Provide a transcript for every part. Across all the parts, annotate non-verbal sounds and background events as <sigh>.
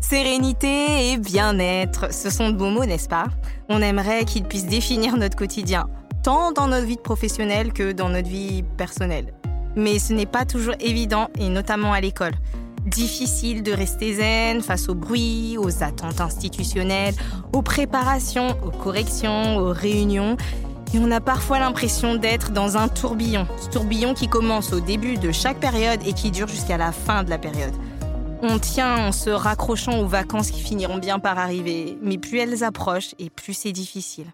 Sérénité et bien-être, ce sont de beaux mots, n'est-ce pas? On aimerait qu'ils puissent définir notre quotidien, tant dans notre vie professionnelle que dans notre vie personnelle. Mais ce n'est pas toujours évident, et notamment à l'école. Difficile de rester zen face au bruit, aux attentes institutionnelles, aux préparations, aux corrections, aux réunions. Et on a parfois l'impression d'être dans un tourbillon. Ce tourbillon qui commence au début de chaque période et qui dure jusqu'à la fin de la période. On tient en se raccrochant aux vacances qui finiront bien par arriver, mais plus elles approchent et plus c'est difficile.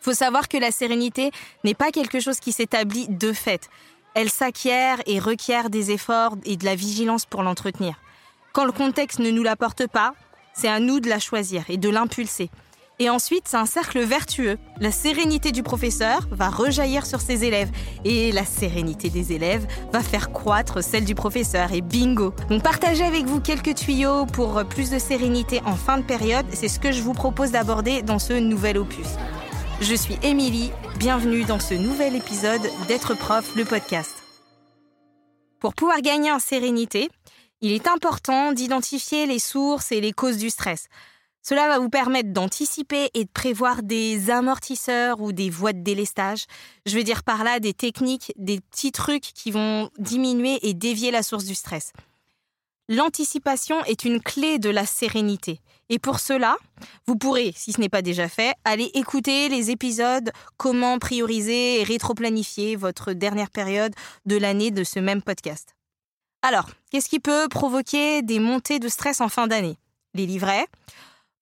Faut savoir que la sérénité n'est pas quelque chose qui s'établit de fait. Elle s'acquiert et requiert des efforts et de la vigilance pour l'entretenir. Quand le contexte ne nous l'apporte pas, c'est à nous de la choisir et de l'impulser. Et ensuite, c'est un cercle vertueux. La sérénité du professeur va rejaillir sur ses élèves. Et la sérénité des élèves va faire croître celle du professeur. Et bingo Donc partagez avec vous quelques tuyaux pour plus de sérénité en fin de période. C'est ce que je vous propose d'aborder dans ce nouvel opus. Je suis Émilie, bienvenue dans ce nouvel épisode d'être prof, le podcast. Pour pouvoir gagner en sérénité, il est important d'identifier les sources et les causes du stress. Cela va vous permettre d'anticiper et de prévoir des amortisseurs ou des voies de délestage. Je veux dire par là des techniques, des petits trucs qui vont diminuer et dévier la source du stress. L'anticipation est une clé de la sérénité. Et pour cela, vous pourrez, si ce n'est pas déjà fait, aller écouter les épisodes Comment prioriser et rétroplanifier votre dernière période de l'année de ce même podcast. Alors, qu'est-ce qui peut provoquer des montées de stress en fin d'année? Les livrets,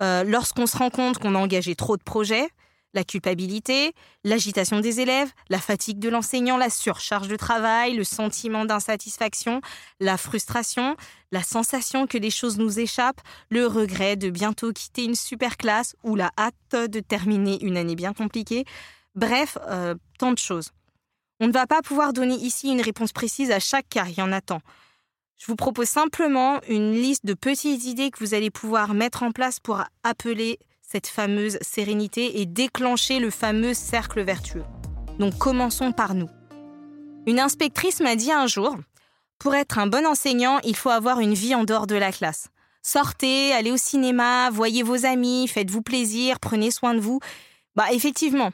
euh, lorsqu'on se rend compte qu'on a engagé trop de projets, la culpabilité, l'agitation des élèves, la fatigue de l'enseignant, la surcharge de travail, le sentiment d'insatisfaction, la frustration, la sensation que les choses nous échappent, le regret de bientôt quitter une super classe ou la hâte de terminer une année bien compliquée. Bref, euh, tant de choses. On ne va pas pouvoir donner ici une réponse précise à chaque cas, il y en a tant. Je vous propose simplement une liste de petites idées que vous allez pouvoir mettre en place pour appeler cette fameuse sérénité et déclencher le fameux cercle vertueux. Donc commençons par nous. Une inspectrice m'a dit un jour, pour être un bon enseignant, il faut avoir une vie en dehors de la classe. Sortez, allez au cinéma, voyez vos amis, faites-vous plaisir, prenez soin de vous. Bah effectivement,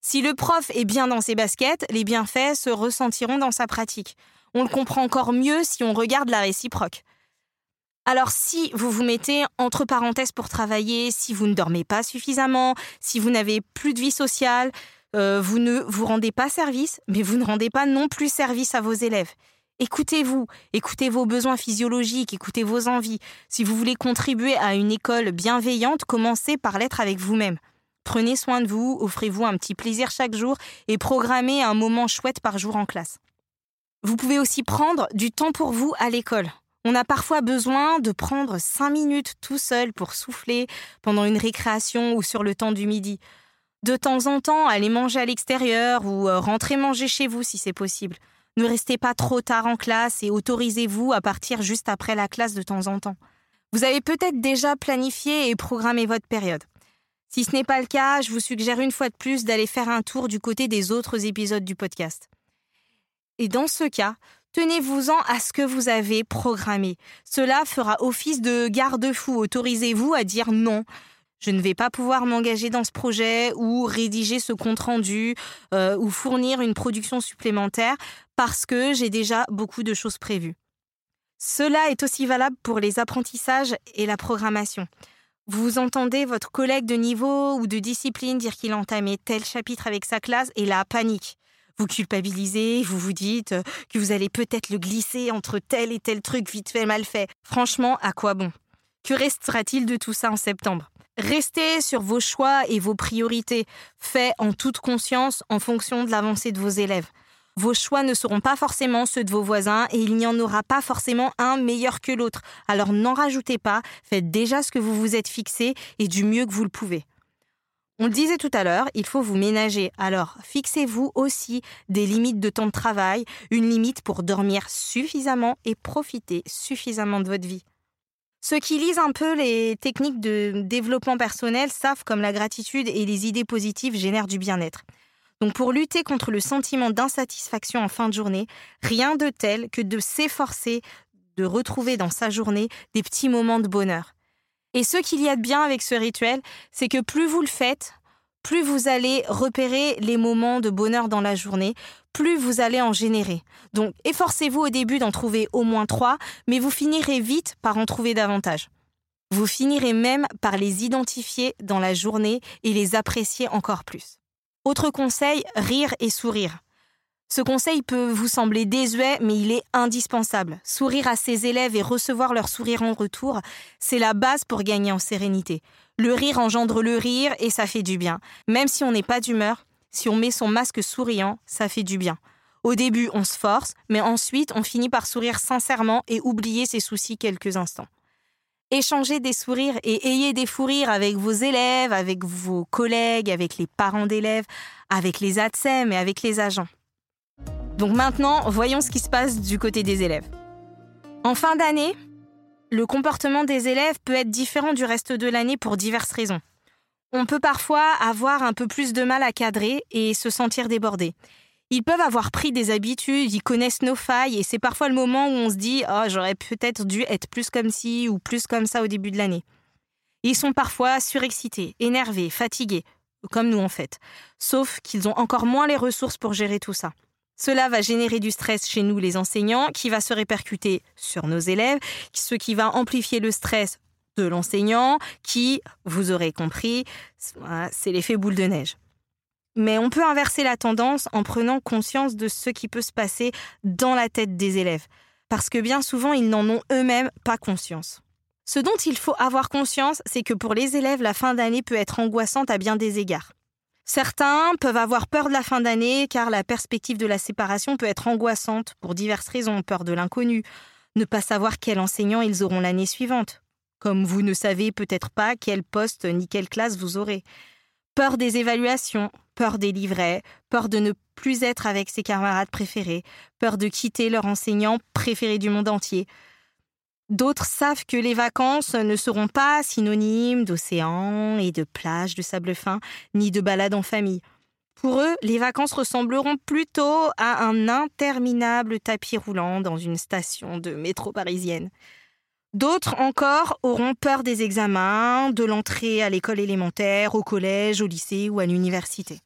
si le prof est bien dans ses baskets, les bienfaits se ressentiront dans sa pratique. On le comprend encore mieux si on regarde la réciproque. Alors si vous vous mettez entre parenthèses pour travailler, si vous ne dormez pas suffisamment, si vous n'avez plus de vie sociale, euh, vous ne vous rendez pas service, mais vous ne rendez pas non plus service à vos élèves. Écoutez-vous, écoutez vos besoins physiologiques, écoutez vos envies. Si vous voulez contribuer à une école bienveillante, commencez par l'être avec vous-même. Prenez soin de vous, offrez-vous un petit plaisir chaque jour et programmez un moment chouette par jour en classe. Vous pouvez aussi prendre du temps pour vous à l'école. On a parfois besoin de prendre cinq minutes tout seul pour souffler pendant une récréation ou sur le temps du midi. De temps en temps, allez manger à l'extérieur ou euh, rentrer manger chez vous si c'est possible. Ne restez pas trop tard en classe et autorisez-vous à partir juste après la classe de temps en temps. Vous avez peut-être déjà planifié et programmé votre période. Si ce n'est pas le cas, je vous suggère une fois de plus d'aller faire un tour du côté des autres épisodes du podcast. Et dans ce cas, tenez-vous-en à ce que vous avez programmé. Cela fera office de garde-fou. Autorisez-vous à dire non. Je ne vais pas pouvoir m'engager dans ce projet ou rédiger ce compte-rendu euh, ou fournir une production supplémentaire parce que j'ai déjà beaucoup de choses prévues. Cela est aussi valable pour les apprentissages et la programmation. Vous entendez votre collègue de niveau ou de discipline dire qu'il entamait tel chapitre avec sa classe et la panique. Vous culpabilisez, vous vous dites que vous allez peut-être le glisser entre tel et tel truc vite fait, mal fait. Franchement, à quoi bon? Que restera-t-il de tout ça en septembre? Restez sur vos choix et vos priorités, faits en toute conscience en fonction de l'avancée de vos élèves. Vos choix ne seront pas forcément ceux de vos voisins et il n'y en aura pas forcément un meilleur que l'autre. Alors n'en rajoutez pas, faites déjà ce que vous vous êtes fixé et du mieux que vous le pouvez. On le disait tout à l'heure, il faut vous ménager. Alors, fixez-vous aussi des limites de temps de travail, une limite pour dormir suffisamment et profiter suffisamment de votre vie. Ceux qui lisent un peu les techniques de développement personnel savent comme la gratitude et les idées positives génèrent du bien-être. Donc pour lutter contre le sentiment d'insatisfaction en fin de journée, rien de tel que de s'efforcer de retrouver dans sa journée des petits moments de bonheur. Et ce qu'il y a de bien avec ce rituel, c'est que plus vous le faites, plus vous allez repérer les moments de bonheur dans la journée, plus vous allez en générer. Donc efforcez-vous au début d'en trouver au moins trois, mais vous finirez vite par en trouver davantage. Vous finirez même par les identifier dans la journée et les apprécier encore plus. Autre conseil, rire et sourire. Ce conseil peut vous sembler désuet, mais il est indispensable. Sourire à ses élèves et recevoir leur sourire en retour, c'est la base pour gagner en sérénité. Le rire engendre le rire et ça fait du bien. Même si on n'est pas d'humeur, si on met son masque souriant, ça fait du bien. Au début, on se force, mais ensuite, on finit par sourire sincèrement et oublier ses soucis quelques instants. Échangez des sourires et ayez des fous rires avec vos élèves, avec vos collègues, avec les parents d'élèves, avec les ATSEM et avec les agents. Donc maintenant, voyons ce qui se passe du côté des élèves. En fin d'année, le comportement des élèves peut être différent du reste de l'année pour diverses raisons. On peut parfois avoir un peu plus de mal à cadrer et se sentir débordé. Ils peuvent avoir pris des habitudes, ils connaissent nos failles et c'est parfois le moment où on se dit oh, j'aurais peut-être dû être plus comme ci ou plus comme ça au début de l'année. Ils sont parfois surexcités, énervés, fatigués, comme nous en fait. Sauf qu'ils ont encore moins les ressources pour gérer tout ça. Cela va générer du stress chez nous les enseignants, qui va se répercuter sur nos élèves, ce qui va amplifier le stress de l'enseignant, qui, vous aurez compris, c'est l'effet boule de neige. Mais on peut inverser la tendance en prenant conscience de ce qui peut se passer dans la tête des élèves, parce que bien souvent ils n'en ont eux-mêmes pas conscience. Ce dont il faut avoir conscience, c'est que pour les élèves, la fin d'année peut être angoissante à bien des égards. Certains peuvent avoir peur de la fin d'année car la perspective de la séparation peut être angoissante. Pour diverses raisons, peur de l'inconnu, ne pas savoir quel enseignant ils auront l'année suivante, comme vous ne savez peut-être pas quel poste ni quelle classe vous aurez. Peur des évaluations, peur des livrets, peur de ne plus être avec ses camarades préférés, peur de quitter leur enseignant préféré du monde entier, D'autres savent que les vacances ne seront pas synonymes d'océan et de plage de sable fin, ni de balade en famille. Pour eux, les vacances ressembleront plutôt à un interminable tapis roulant dans une station de métro parisienne. D'autres encore auront peur des examens, de l'entrée à l'école élémentaire, au collège, au lycée ou à l'université.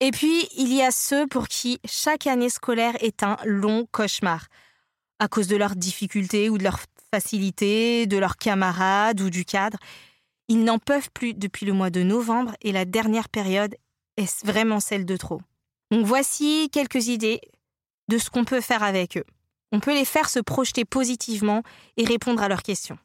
Et puis, il y a ceux pour qui chaque année scolaire est un long cauchemar, à cause de leurs difficultés ou de leurs facilité de leurs camarades ou du cadre. Ils n'en peuvent plus depuis le mois de novembre et la dernière période est vraiment celle de trop. Donc voici quelques idées de ce qu'on peut faire avec eux. On peut les faire se projeter positivement et répondre à leurs questions.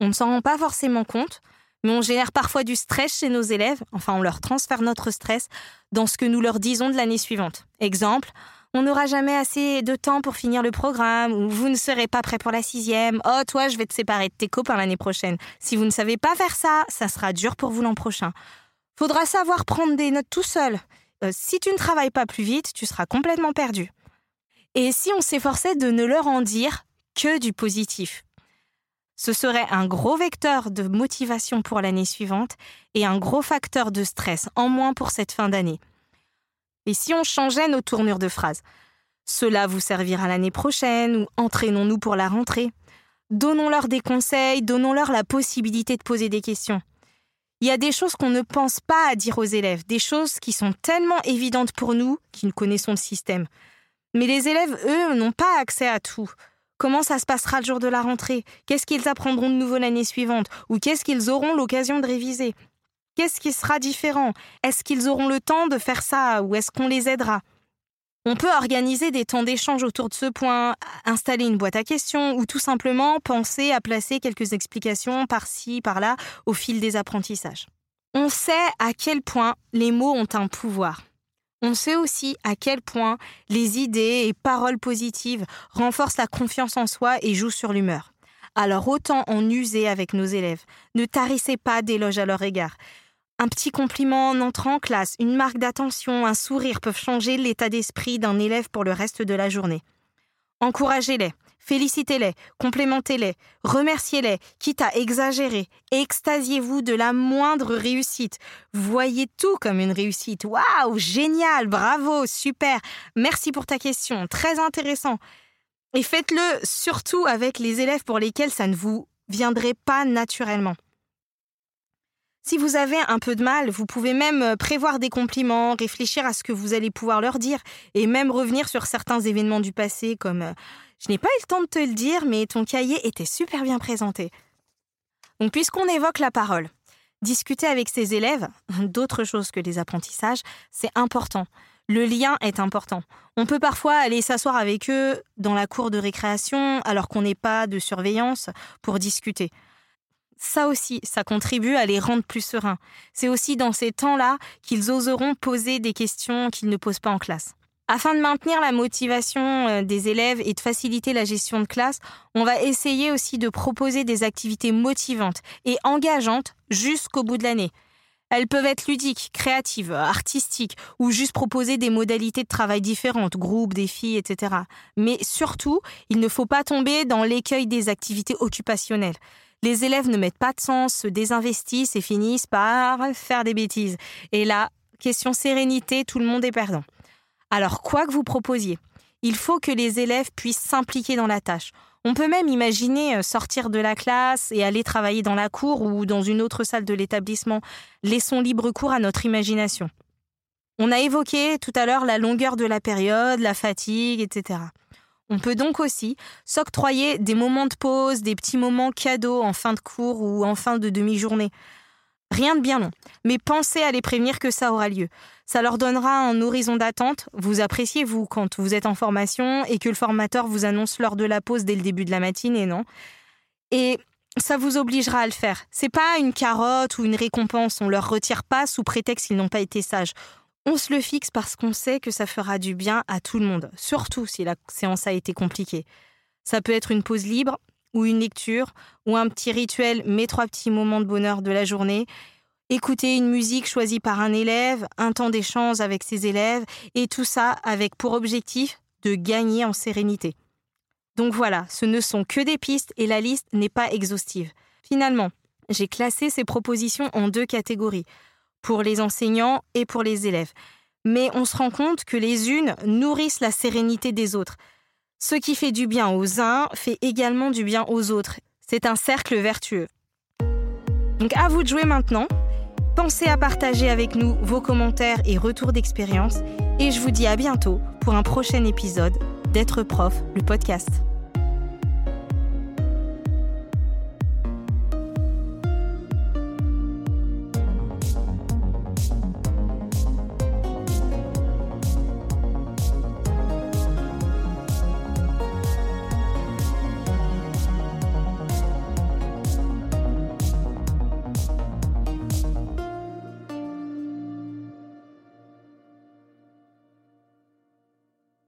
On ne s'en rend pas forcément compte, mais on génère parfois du stress chez nos élèves, enfin on leur transfère notre stress dans ce que nous leur disons de l'année suivante. Exemple, on n'aura jamais assez de temps pour finir le programme, ou vous ne serez pas prêt pour la sixième, oh toi je vais te séparer de tes copains l'année prochaine. Si vous ne savez pas faire ça, ça sera dur pour vous l'an prochain. Faudra savoir prendre des notes tout seul. Euh, si tu ne travailles pas plus vite, tu seras complètement perdu. Et si on s'efforçait de ne leur en dire que du positif? Ce serait un gros vecteur de motivation pour l'année suivante et un gros facteur de stress en moins pour cette fin d'année. Et si on changeait nos tournures de phrases? Cela vous servira l'année prochaine ou entraînons-nous pour la rentrée Donnons-leur des conseils, donnons-leur la possibilité de poser des questions. Il y a des choses qu'on ne pense pas à dire aux élèves, des choses qui sont tellement évidentes pour nous qui ne connaissons le système. Mais les élèves, eux, n'ont pas accès à tout. Comment ça se passera le jour de la rentrée? Qu'est-ce qu'ils apprendront de nouveau l'année suivante? Ou qu'est-ce qu'ils auront l'occasion de réviser? Qu'est-ce qui sera différent? Est-ce qu'ils auront le temps de faire ça ou est-ce qu'on les aidera? On peut organiser des temps d'échange autour de ce point, installer une boîte à questions ou tout simplement penser à placer quelques explications par-ci, par-là au fil des apprentissages. On sait à quel point les mots ont un pouvoir. On sait aussi à quel point les idées et paroles positives renforcent la confiance en soi et jouent sur l'humeur. Alors autant en user avec nos élèves. Ne tarissez pas d'éloges à leur égard. Un petit compliment en entrant en classe, une marque d'attention, un sourire peuvent changer l'état d'esprit d'un élève pour le reste de la journée. Encouragez-les, félicitez-les, complémentez-les, remerciez-les, quitte à exagérer. Extasiez-vous de la moindre réussite. Voyez tout comme une réussite. Waouh, génial, bravo, super. Merci pour ta question, très intéressant. Et faites-le surtout avec les élèves pour lesquels ça ne vous viendrait pas naturellement. Si vous avez un peu de mal, vous pouvez même euh, prévoir des compliments, réfléchir à ce que vous allez pouvoir leur dire et même revenir sur certains événements du passé comme euh, Je n'ai pas eu le temps de te le dire, mais ton cahier était super bien présenté. Donc puisqu'on évoque la parole, discuter avec ses élèves, <laughs> d'autres choses que les apprentissages, c'est important. Le lien est important. On peut parfois aller s'asseoir avec eux dans la cour de récréation alors qu'on n'est pas de surveillance pour discuter ça aussi, ça contribue à les rendre plus sereins. C'est aussi dans ces temps-là qu'ils oseront poser des questions qu'ils ne posent pas en classe. Afin de maintenir la motivation euh, des élèves et de faciliter la gestion de classe, on va essayer aussi de proposer des activités motivantes et engageantes jusqu'au bout de l'année. Elles peuvent être ludiques, créatives, artistiques, ou juste proposer des modalités de travail différentes, groupes, défis, etc. Mais surtout, il ne faut pas tomber dans l'écueil des activités occupationnelles les élèves ne mettent pas de sens, se désinvestissent et finissent par faire des bêtises. Et là, question sérénité, tout le monde est perdant. Alors, quoi que vous proposiez, il faut que les élèves puissent s'impliquer dans la tâche. On peut même imaginer euh, sortir de la classe et aller travailler dans la cour ou dans une autre salle de l'établissement. Laissons libre cours à notre imagination. On a évoqué tout à l'heure la longueur de la période, la fatigue, etc. On peut donc aussi s'octroyer des moments de pause, des petits moments cadeaux en fin de cours ou en fin de demi-journée. Rien de bien long, mais pensez à les prévenir que ça aura lieu. Ça leur donnera un horizon d'attente. Vous appréciez, vous, quand vous êtes en formation et que le formateur vous annonce l'heure de la pause dès le début de la matinée, non? Et ça vous obligera à le faire. C'est pas une carotte ou une récompense, on leur retire pas sous prétexte qu'ils n'ont pas été sages. On se le fixe parce qu'on sait que ça fera du bien à tout le monde, surtout si la séance a été compliquée. Ça peut être une pause libre, ou une lecture, ou un petit rituel, mes trois petits moments de bonheur de la journée, écouter une musique choisie par un élève, un temps d'échange avec ses élèves, et tout ça avec pour objectif de gagner en sérénité. Donc voilà, ce ne sont que des pistes et la liste n'est pas exhaustive. Finalement, j'ai classé ces propositions en deux catégories pour les enseignants et pour les élèves. Mais on se rend compte que les unes nourrissent la sérénité des autres. Ce qui fait du bien aux uns fait également du bien aux autres. C'est un cercle vertueux. Donc à vous de jouer maintenant. Pensez à partager avec nous vos commentaires et retours d'expérience. Et je vous dis à bientôt pour un prochain épisode d'être prof, le podcast.